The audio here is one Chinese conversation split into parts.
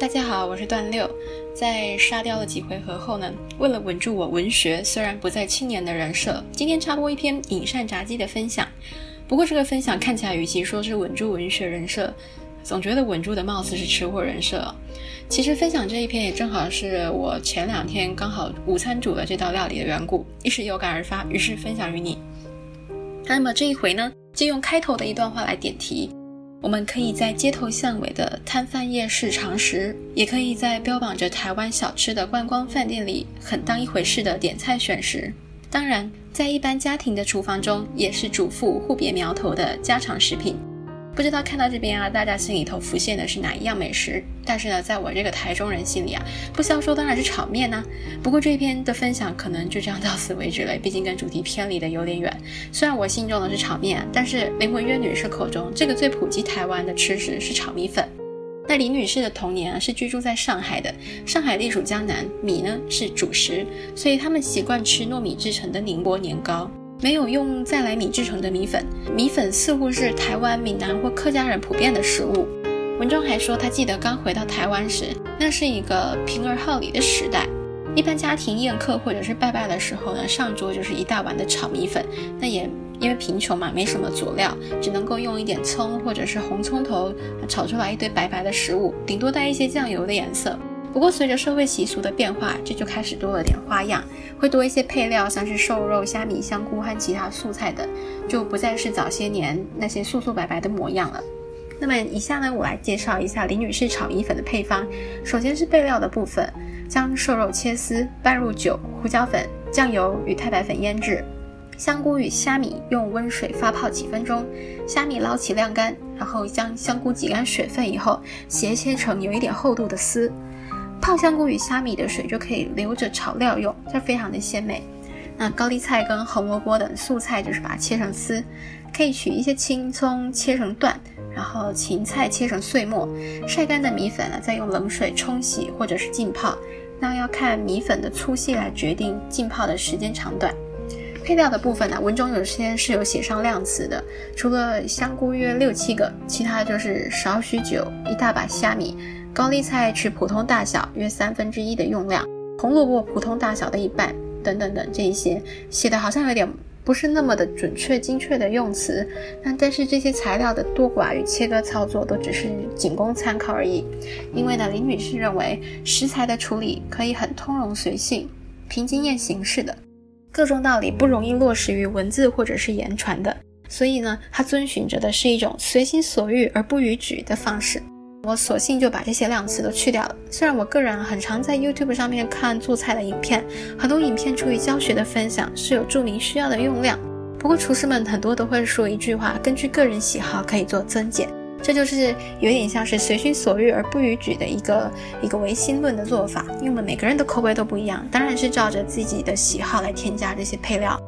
大家好，我是段六。在杀掉了几回合后呢，为了稳住我文学虽然不在青年的人设，今天插播一篇饮膳炸鸡的分享。不过这个分享看起来与其说是稳住文学人设，总觉得稳住的貌似是吃货人设。其实分享这一篇也正好是我前两天刚好午餐煮了这道料理的缘故，一时有感而发，于是分享于你。那么这一回呢，就用开头的一段话来点题。我们可以在街头巷尾的摊贩夜市尝食，也可以在标榜着台湾小吃的观光饭店里很当一回事的点菜选食。当然，在一般家庭的厨房中，也是主妇互别苗头的家常食品。不知道看到这边啊，大家心里头浮现的是哪一样美食？但是呢，在我这个台中人心里啊，不消说当然是炒面呐。不过这一篇的分享可能就这样到此为止了，毕竟跟主题偏离的有点远。虽然我心中的是炒面，但是灵魂约女士口中这个最普及台湾的吃食是炒米粉。那李女士的童年啊是居住在上海的，上海隶属江南，米呢是主食，所以他们习惯吃糯米制成的宁波年糕。没有用再来米制成的米粉，米粉似乎是台湾闽南或客家人普遍的食物。文中还说，他记得刚回到台湾时，那是一个平儿好礼的时代，一般家庭宴客或者是拜拜的时候呢，上桌就是一大碗的炒米粉。那也因为贫穷嘛，没什么佐料，只能够用一点葱或者是红葱头炒出来一堆白白的食物，顶多带一些酱油的颜色。不过，随着社会习俗的变化，这就开始多了点花样，会多一些配料，像是瘦肉、虾米、香菇和其他素菜等，就不再是早些年那些素素白白的模样了。那么，以下呢，我来介绍一下李女士炒米粉的配方。首先是备料的部分，将瘦肉切丝，拌入酒、胡椒粉、酱油与太白粉腌制。香菇与虾米用温水发泡几分钟，虾米捞起晾干，然后将香菇挤干水分以后，斜切成有一点厚度的丝。泡香菇与虾米的水就可以留着炒料用，这非常的鲜美。那高丽菜跟红萝卜等素菜就是把它切成丝，可以取一些青葱切成段，然后芹菜切成碎末。晒干的米粉呢，再用冷水冲洗或者是浸泡，那要看米粉的粗细来决定浸泡的时间长短。配料的部分呢，文中有些是有写上量词的，除了香菇约六七个，其他就是少许酒，一大把虾米。高丽菜取普通大小，约三分之一的用量；红萝卜普通大小的一半，等等等，这一些写的好像有点不是那么的准确精确的用词。那但是这些材料的多寡与切割操作都只是仅供参考而已。因为呢，林女士认为食材的处理可以很通融随性，凭经验行事的，各种道理不容易落实于文字或者是言传的。所以呢，它遵循着的是一种随心所欲而不逾矩的方式。我索性就把这些量词都去掉了。虽然我个人很常在 YouTube 上面看做菜的影片，很多影片出于教学的分享是有注明需要的用量，不过厨师们很多都会说一句话：根据个人喜好可以做增减。这就是有点像是随心所欲而不逾矩的一个一个唯心论的做法。因为我们每个人的口味都不一样，当然是照着自己的喜好来添加这些配料。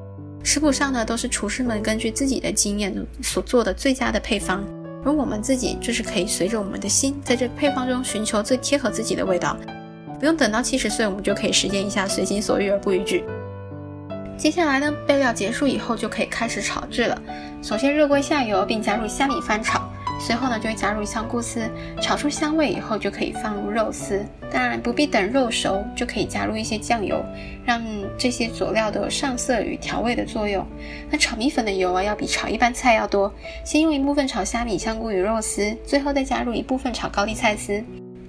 食谱上呢都是厨师们根据自己的经验所做的最佳的配方。而我们自己就是可以随着我们的心，在这配方中寻求最贴合自己的味道，不用等到七十岁，我们就可以实践一下随心所欲而不逾矩。接下来呢，备料结束以后就可以开始炒制了。首先热锅下油，并加入虾米翻炒。随后呢，就会加入香菇丝，炒出香味以后，就可以放入肉丝。当然不必等肉熟，就可以加入一些酱油，让这些佐料都有上色与调味的作用。那炒米粉的油啊，要比炒一般菜要多。先用一部分炒虾米、香菇与肉丝，最后再加入一部分炒高丽菜丝。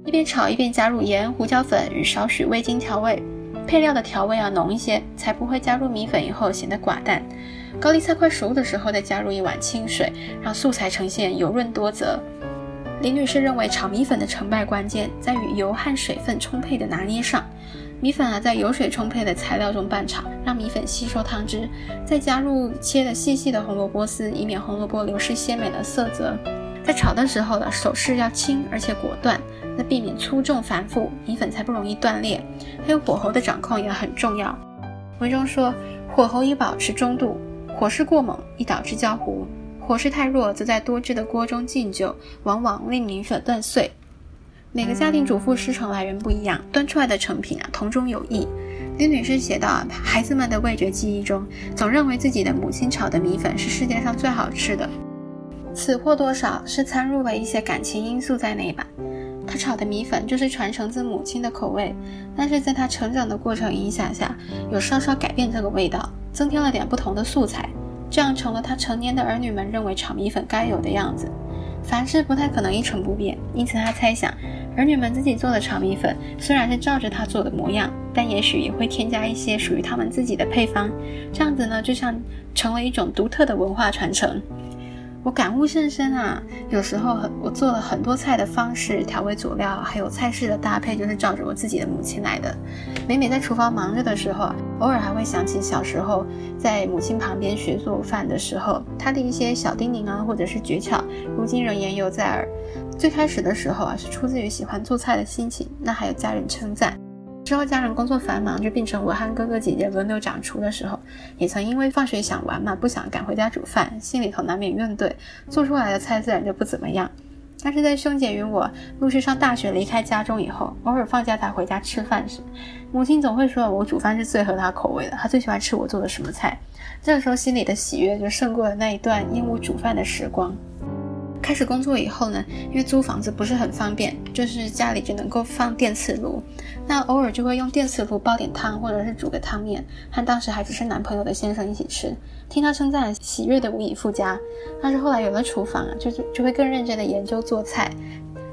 一边炒一边加入盐、胡椒粉与少许味精调味。配料的调味要浓一些，才不会加入米粉以后显得寡淡。高丽菜快熟的时候，再加入一碗清水，让素材呈现油润多泽。林女士认为，炒米粉的成败关键在于油和水分充沛的拿捏上。米粉啊，在油水充沛的材料中拌炒，让米粉吸收汤汁，再加入切的细细的红萝卜丝，以免红萝卜流失鲜美的色泽。在炒的时候呢，手势要轻而且果断，那避免粗重繁复，米粉才不容易断裂。还有火候的掌控也很重要。文中说，火候宜保持中度。火势过猛，易导致焦糊；火势太弱，则在多汁的锅中浸久，往往令米粉断碎。每个家庭主妇师承来源不一样，端出来的成品啊，同中有异。李女士写道：“孩子们的味觉记忆中，总认为自己的母亲炒的米粉是世界上最好吃的。此或多少是掺入了一些感情因素在内吧。”他炒的米粉就是传承自母亲的口味，但是在他成长的过程影响下，有稍稍改变这个味道，增添了点不同的素材，这样成了他成年的儿女们认为炒米粉该有的样子。凡事不太可能一成不变，因此他猜想，儿女们自己做的炒米粉虽然是照着他做的模样，但也许也会添加一些属于他们自己的配方，这样子呢，就像成了一种独特的文化传承。我感悟甚深啊！有时候很，我做了很多菜的方式、调味佐料，还有菜式的搭配，就是照着我自己的母亲来的。每每在厨房忙着的时候啊，偶尔还会想起小时候在母亲旁边学做饭的时候，她的一些小叮咛啊，或者是诀窍，如今仍言犹在耳。最开始的时候啊，是出自于喜欢做菜的心情，那还有家人称赞。之后，家人工作繁忙，就变成我和哥哥姐姐轮流掌厨的时候，也曾因为放学想玩嘛，不想赶回家煮饭，心里头难免怨怼，做出来的菜自然就不怎么样。但是。在兄姐与我陆续上大学、离开家中以后，偶尔放假才回家吃饭时，母亲总会说我煮饭是。最合她口味的，她最喜欢吃我做的什么菜。这个时候，心里的喜悦就胜过了那一段厌恶煮饭的时光。开始工作以后呢，因为租房子不是很方便，就是家里只能够放电磁炉，那偶尔就会用电磁炉煲点汤，或者是煮个汤面，和当时还只是男朋友的先生一起吃，听他称赞，喜悦的无以复加。但是后来有了厨房啊，就就就会更认真的研究做菜。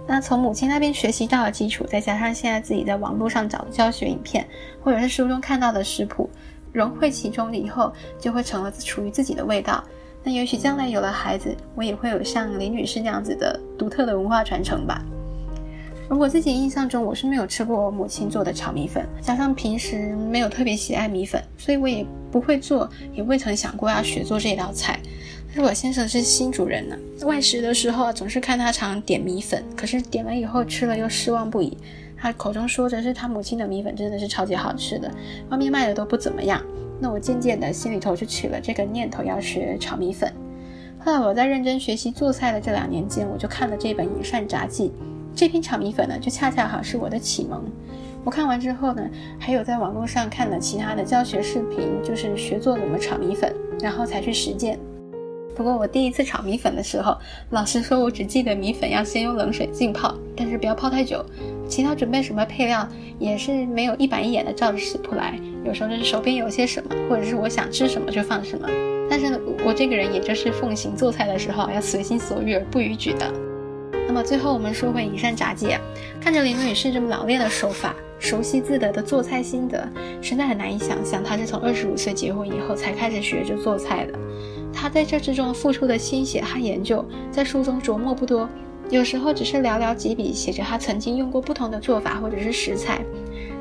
那从母亲那边学习到的基础，再加上现在自己在网络上找的教学影片，或者是书中看到的食谱，融汇其中以后，就会成了属于自己的味道。那也许将来有了孩子，我也会有像林女士那样子的独特的文化传承吧。而我自己印象中，我是没有吃过我母亲做的炒米粉，加上平时没有特别喜爱米粉，所以我也不会做，也未曾想过要学做这道菜。但是我先生是新主人呢，外食的时候总是看他常点米粉，可是点了以后吃了又失望不已。他口中说着是他母亲的米粉真的是超级好吃的，外面卖的都不怎么样。那我渐渐的心里头就起了这个念头，要学炒米粉。后来我在认真学习做菜的这两年间，我就看了这本《隐善杂记》，这篇炒米粉呢，就恰恰好是我的启蒙。我看完之后呢，还有在网络上看了其他的教学视频，就是学做怎么炒米粉，然后才去实践。不过我第一次炒米粉的时候，老师说我只记得米粉要先用冷水浸泡，但是不要泡太久。其他准备什么配料也是没有一板一眼的照着食谱来，有时候就是手边有些什么，或者是我想吃什么就放什么。但是呢，我这个人也就是奉行做菜的时候要随心所欲而不逾矩的。那么最后我们说回隐善炸鸡，看着林女士这么老练的手法，熟悉自得的做菜心得，实在很难以想象她是从二十五岁结婚以后才开始学着做菜的。他在这之中付出的心血和研究，在书中琢磨不多，有时候只是寥寥几笔写着他曾经用过不同的做法或者是食材，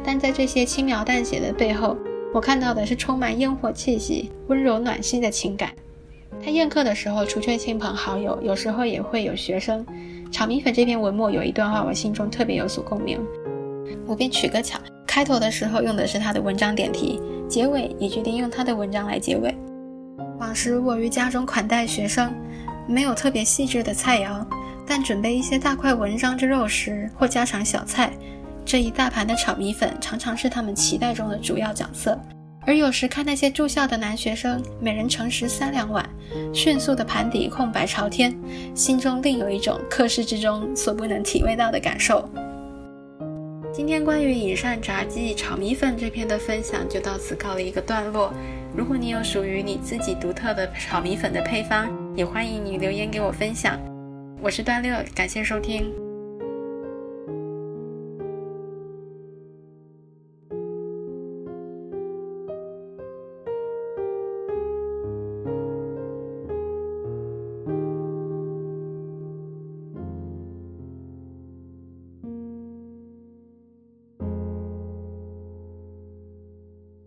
但在这些轻描淡写的背后，我看到的是充满烟火气息、温柔暖心的情感。他宴客的时候，除却亲朋好友，有时候也会有学生。炒米粉这篇文末有一段话，我心中特别有所共鸣，我便取个巧，开头的时候用的是他的文章点题，结尾也决定用他的文章来结尾。往时我于家中款待学生，没有特别细致的菜肴，但准备一些大块文章之肉食或家常小菜，这一大盘的炒米粉常常是他们期待中的主要角色。而有时看那些住校的男学生，每人盛食三两碗，迅速的盘底空白朝天，心中另有一种课室之中所不能体味到的感受。今天关于隐善炸鸡炒米粉这篇的分享就到此告了一个段落。如果你有属于你自己独特的炒米粉的配方，也欢迎你留言给我分享。我是段六，感谢收听。